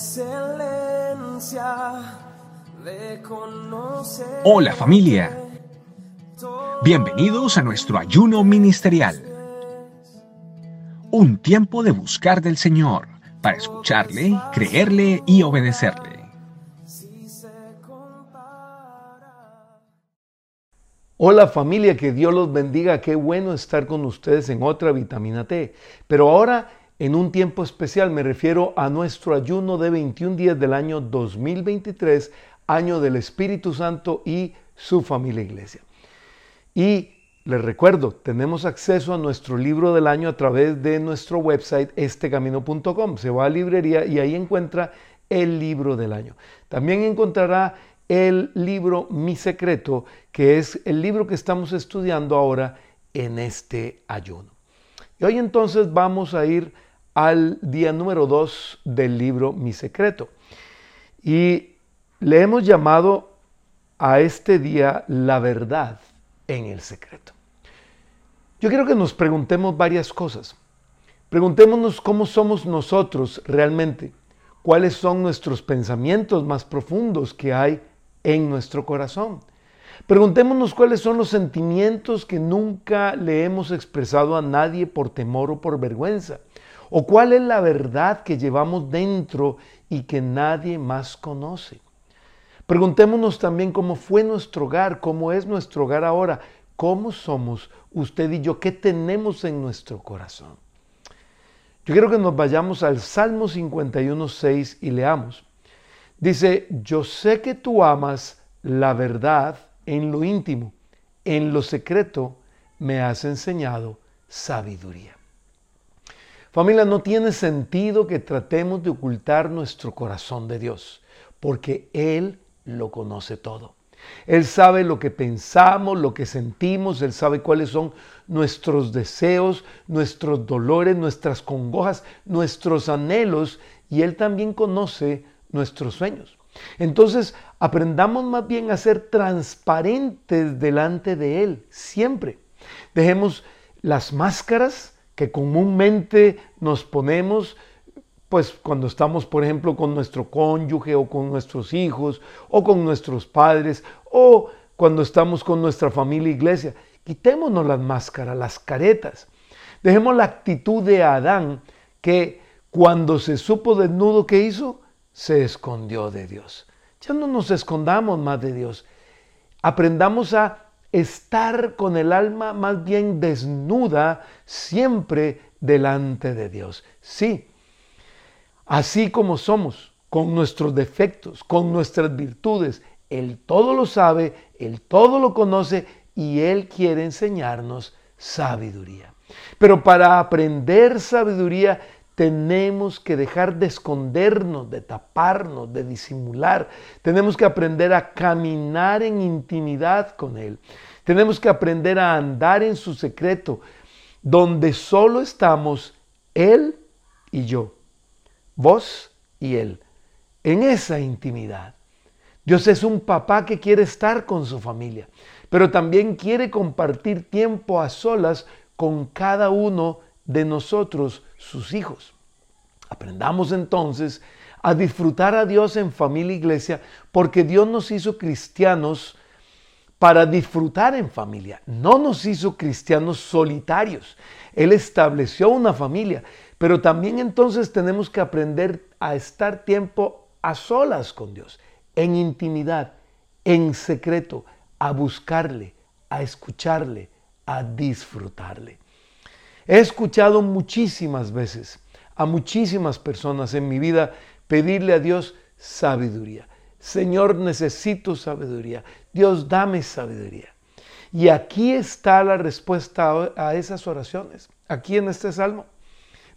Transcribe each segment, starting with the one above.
excelencia de conocer. Hola familia. Bienvenidos a nuestro ayuno ministerial. Un tiempo de buscar del Señor para escucharle, creerle y obedecerle. Hola familia, que Dios los bendiga. Qué bueno estar con ustedes en otra vitamina T. Pero ahora en un tiempo especial me refiero a nuestro ayuno de 21 días del año 2023, año del Espíritu Santo y su familia iglesia. Y les recuerdo, tenemos acceso a nuestro libro del año a través de nuestro website estecamino.com. Se va a librería y ahí encuentra el libro del año. También encontrará el libro Mi Secreto, que es el libro que estamos estudiando ahora en este ayuno. Y hoy entonces vamos a ir al día número 2 del libro Mi Secreto. Y le hemos llamado a este día la verdad en el secreto. Yo quiero que nos preguntemos varias cosas. Preguntémonos cómo somos nosotros realmente, cuáles son nuestros pensamientos más profundos que hay en nuestro corazón. Preguntémonos cuáles son los sentimientos que nunca le hemos expresado a nadie por temor o por vergüenza. O cuál es la verdad que llevamos dentro y que nadie más conoce. Preguntémonos también cómo fue nuestro hogar, cómo es nuestro hogar ahora, cómo somos usted y yo, qué tenemos en nuestro corazón. Yo quiero que nos vayamos al Salmo 51.6 y leamos. Dice, yo sé que tú amas la verdad en lo íntimo, en lo secreto me has enseñado sabiduría. Familia, no tiene sentido que tratemos de ocultar nuestro corazón de Dios, porque Él lo conoce todo. Él sabe lo que pensamos, lo que sentimos, Él sabe cuáles son nuestros deseos, nuestros dolores, nuestras congojas, nuestros anhelos, y Él también conoce nuestros sueños. Entonces, aprendamos más bien a ser transparentes delante de Él, siempre. Dejemos las máscaras que comúnmente nos ponemos, pues cuando estamos, por ejemplo, con nuestro cónyuge o con nuestros hijos o con nuestros padres o cuando estamos con nuestra familia iglesia. Quitémonos las máscaras, las caretas. Dejemos la actitud de Adán que cuando se supo desnudo, ¿qué hizo? se escondió de Dios. Ya no nos escondamos más de Dios. Aprendamos a estar con el alma más bien desnuda siempre delante de Dios. Sí, así como somos, con nuestros defectos, con nuestras virtudes, Él todo lo sabe, Él todo lo conoce y Él quiere enseñarnos sabiduría. Pero para aprender sabiduría tenemos que dejar de escondernos, de taparnos, de disimular. Tenemos que aprender a caminar en intimidad con Él. Tenemos que aprender a andar en su secreto, donde solo estamos Él y yo, vos y Él, en esa intimidad. Dios es un papá que quiere estar con su familia, pero también quiere compartir tiempo a solas con cada uno de nosotros, sus hijos. Aprendamos entonces a disfrutar a Dios en familia e iglesia, porque Dios nos hizo cristianos para disfrutar en familia. No nos hizo cristianos solitarios. Él estableció una familia, pero también entonces tenemos que aprender a estar tiempo a solas con Dios, en intimidad, en secreto, a buscarle, a escucharle, a disfrutarle. He escuchado muchísimas veces a muchísimas personas en mi vida pedirle a Dios sabiduría. Señor, necesito sabiduría. Dios, dame sabiduría. Y aquí está la respuesta a esas oraciones, aquí en este salmo.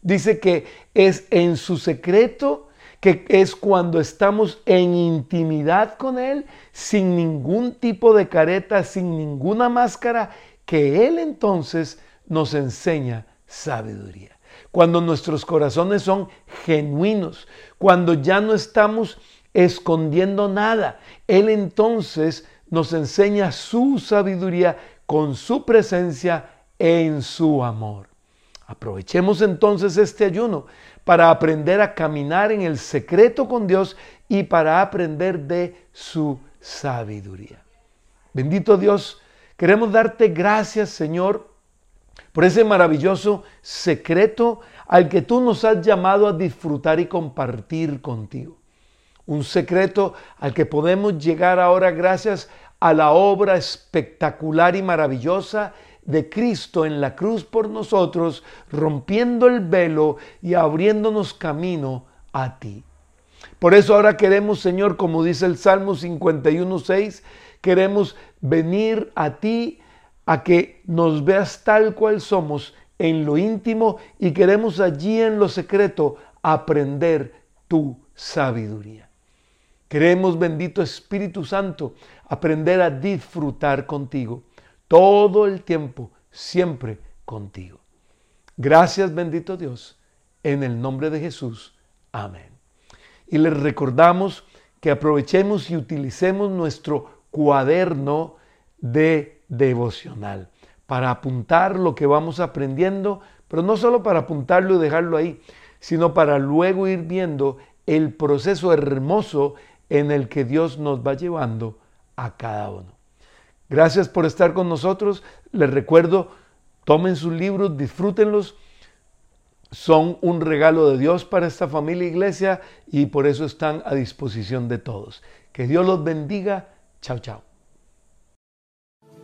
Dice que es en su secreto, que es cuando estamos en intimidad con Él, sin ningún tipo de careta, sin ninguna máscara, que Él entonces nos enseña sabiduría. Cuando nuestros corazones son genuinos, cuando ya no estamos escondiendo nada, Él entonces nos enseña su sabiduría con su presencia en su amor. Aprovechemos entonces este ayuno para aprender a caminar en el secreto con Dios y para aprender de su sabiduría. Bendito Dios, queremos darte gracias, Señor, por ese maravilloso secreto al que tú nos has llamado a disfrutar y compartir contigo. Un secreto al que podemos llegar ahora gracias a la obra espectacular y maravillosa de Cristo en la cruz por nosotros, rompiendo el velo y abriéndonos camino a ti. Por eso ahora queremos, Señor, como dice el Salmo 51.6, queremos venir a ti a que nos veas tal cual somos en lo íntimo y queremos allí en lo secreto aprender tu sabiduría. Queremos, bendito Espíritu Santo, aprender a disfrutar contigo todo el tiempo, siempre contigo. Gracias, bendito Dios, en el nombre de Jesús. Amén. Y les recordamos que aprovechemos y utilicemos nuestro cuaderno de devocional para apuntar lo que vamos aprendiendo, pero no solo para apuntarlo y dejarlo ahí, sino para luego ir viendo el proceso hermoso en el que Dios nos va llevando a cada uno. Gracias por estar con nosotros. Les recuerdo, tomen sus libros, disfrútenlos. Son un regalo de Dios para esta familia iglesia y por eso están a disposición de todos. Que Dios los bendiga. Chao, chao.